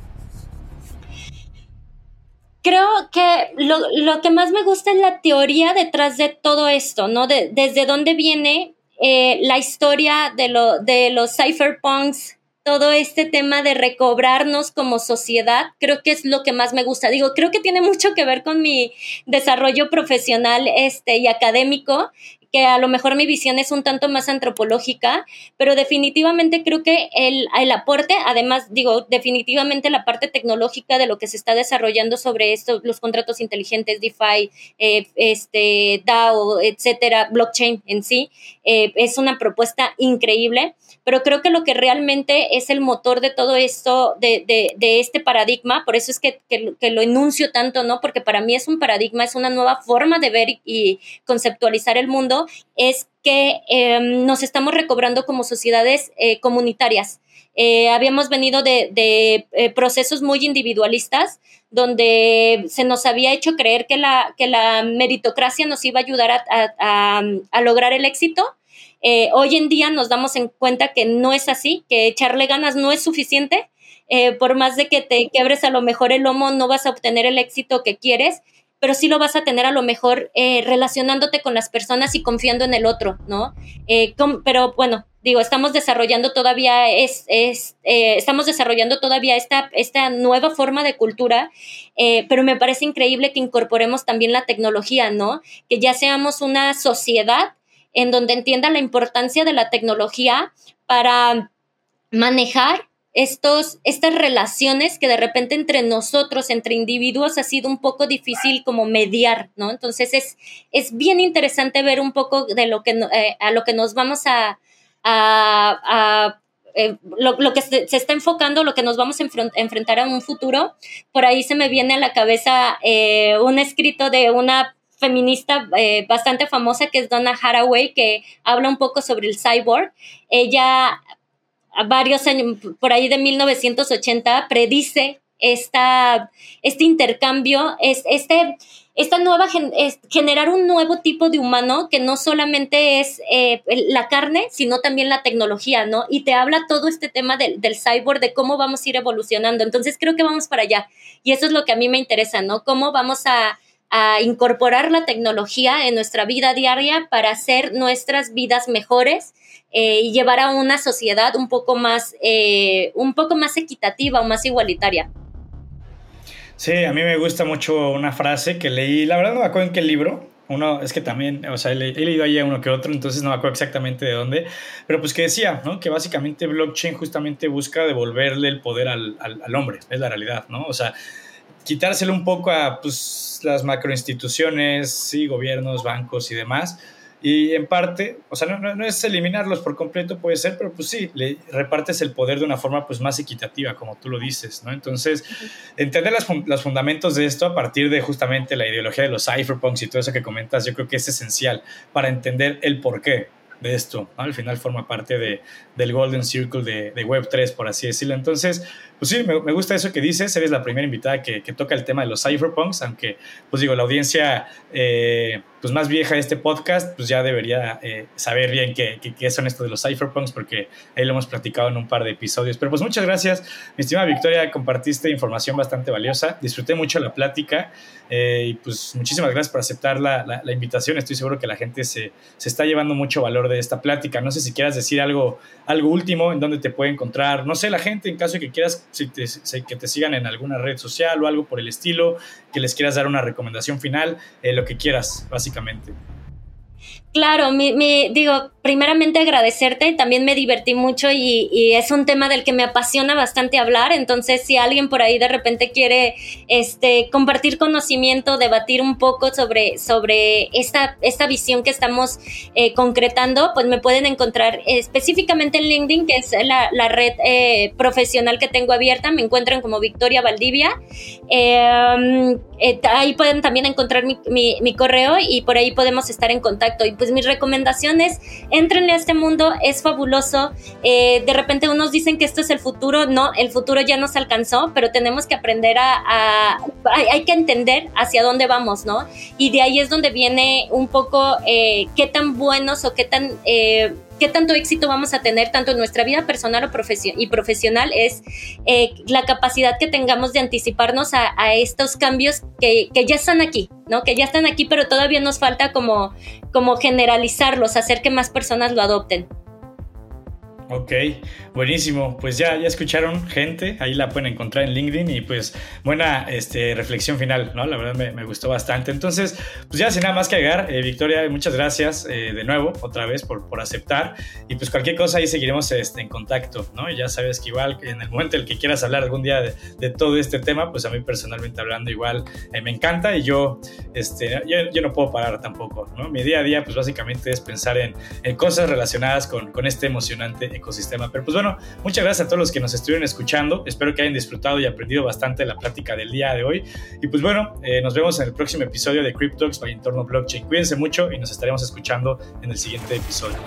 Speaker 3: Creo que lo, que más me gusta es la teoría detrás de todo esto, ¿no? desde dónde viene eh, la historia de, lo, de los cypherpunks todo este tema de recobrarnos como sociedad, creo que es lo que más me gusta. Digo, creo que tiene mucho que ver con mi desarrollo profesional este, y académico que a lo mejor mi visión es un tanto más antropológica, pero definitivamente creo que el, el, aporte, además digo, definitivamente la parte tecnológica de lo que se está desarrollando sobre esto, los contratos inteligentes, DeFi, eh, este, DAO, etcétera, blockchain en sí, eh, es una propuesta increíble, pero creo que lo que realmente es el motor de todo esto, de, de, de este paradigma, por eso es que, que, que, lo enuncio tanto, ¿no? Porque para mí es un paradigma, es una nueva forma de ver y conceptualizar el mundo es que em, nos estamos recobrando como sociedades eh, comunitarias. Eh, habíamos venido de, eh, procesos muy individualistas, donde se nos había hecho creer que la, que la meritocracia nos iba a ayudar a, lograr el éxito. hoy en día nos damos en cuenta que no es así, que echarle ganas no es suficiente. por más de que te quebres a lo mejor el lomo, no vas a obtener el éxito que quieres pero sí lo vas a tener a lo mejor eh, relacionándote con las personas y confiando en el otro, ¿no? Eh, pero bueno, digo, estamos desarrollando todavía, es, eh, estamos desarrollando todavía esta, esta nueva forma de cultura, pero me parece increíble que incorporemos también la tecnología, ¿no? Que ya seamos una sociedad en donde entienda la importancia de la tecnología para manejar estos, estas relaciones que de repente entre nosotros, entre individuos, ha sido un poco difícil como mediar, ¿no? Entonces es, es bien interesante ver un poco de lo que, eh, a lo que nos vamos a, a, eh, lo, que se, está enfocando, lo que nos vamos a enfrentar en un futuro. Por ahí se me viene a la cabeza eh, un escrito de una feminista bastante famosa que es Donna Haraway, que habla un poco sobre el cyborg. Ella varios años, por ahí de 1980, predice esta, este intercambio, es, este, esta nueva, generar un nuevo tipo de humano que no solamente es eh, la carne, sino también la tecnología, ¿no? Y te habla todo este tema del, del cyborg, de cómo vamos a ir evolucionando. Entonces creo que vamos para allá. Y eso es lo que a mí me interesa, ¿no? Cómo vamos a a incorporar la tecnología en nuestra vida diaria para hacer nuestras vidas mejores eh, y llevar a una sociedad un poco más, eh, un poco más equitativa o más igualitaria.
Speaker 2: Sí, a mí me gusta mucho una frase que leí, la verdad no me acuerdo en qué libro, uno, es que también, o sea, he, leído ahí uno que otro, entonces no me acuerdo exactamente de dónde, pero pues que decía, ¿no? Que básicamente blockchain justamente busca devolverle el poder al, al, hombre, es la realidad, ¿no? O sea, quitárselo un poco a pues, las macroinstituciones, sí, gobiernos, bancos y demás. Y en parte, o sea, no, no, es eliminarlos por completo, puede ser, pero pues sí, le repartes el poder de una forma pues más equitativa, como tú lo dices, ¿no? Entonces, entender las, los fundamentos de esto a partir de justamente la ideología de los cypherpunks y todo eso que comentas, yo creo que es esencial para entender el por qué de esto, Al final forma parte de, del Golden Circle de, de Web3, por así decirlo. Entonces, pues sí, me, gusta eso que dices. Eres la primera invitada que, toca el tema de los cypherpunks, aunque, pues digo, la audiencia eh, pues más vieja de este podcast, pues ya debería eh, saber bien qué, son esto de los cypherpunks, porque ahí lo hemos platicado en un par de episodios. Pero pues muchas gracias, mi estimada Victoria, compartiste información bastante valiosa. Disfruté mucho la plática eh, y pues muchísimas gracias por aceptar la, invitación. Estoy seguro que la gente se, se está llevando mucho valor de esta plática. No sé si quieras decir algo, algo último en donde te puede encontrar, no sé, la gente, en caso de que quieras si te, que te sigan en alguna red social o algo por el estilo, que les quieras dar una recomendación final, eh, lo que quieras, básicamente.
Speaker 3: Claro, mi, digo, primeramente agradecerte, también me divertí mucho y, es un tema del que me apasiona bastante hablar, entonces si alguien por ahí de repente quiere este, compartir conocimiento, debatir un poco sobre, sobre esta, esta visión que estamos eh, concretando, pues me pueden encontrar específicamente en LinkedIn, que es la, red eh, profesional que tengo abierta, me encuentran como Victoria Valdivia, em, eh, ahí pueden también encontrar mi, mi correo y por ahí podemos estar en contacto pues mis recomendaciones, entren a este mundo, es fabuloso. Eh, de repente unos dicen que esto es el futuro, no, el futuro ya nos alcanzó, pero tenemos que aprender a, hay, que entender hacia dónde vamos, ¿no? Y de ahí es donde viene un poco eh, qué tan buenos o qué tan... Eh, qué tanto éxito vamos a tener tanto en nuestra vida personal o y profesional es eh, la capacidad que tengamos de anticiparnos a, estos cambios que, ya están aquí, ¿no? Que ya están aquí, pero todavía nos falta como, como generalizarlos, hacer que más personas lo adopten.
Speaker 2: Ok, buenísimo. Pues ya, ya escucharon gente, ahí la pueden encontrar en LinkedIn y pues buena este, reflexión final, ¿no? La verdad me, gustó bastante. Entonces, pues ya sin nada más que agregar, eh, Victoria, muchas gracias eh, de nuevo, otra vez, por, por aceptar. Y pues cualquier cosa ahí seguiremos este, en contacto, ¿no? Y ya sabes que igual en el momento en el que quieras hablar algún día de, todo este tema, pues a mí personalmente hablando igual eh, me encanta y yo, este, yo, no puedo parar tampoco, ¿no? Mi día a día pues básicamente es pensar en, en cosas relacionadas con, con este emocionante ecosistema. Pero pues bueno, muchas gracias a todos los que nos estuvieron escuchando. Espero que hayan disfrutado y aprendido bastante la plática del día de hoy. Y pues bueno, eh, nos vemos en el próximo episodio de CryptoX para Entorno Blockchain. Cuídense mucho y nos estaremos escuchando en el siguiente episodio.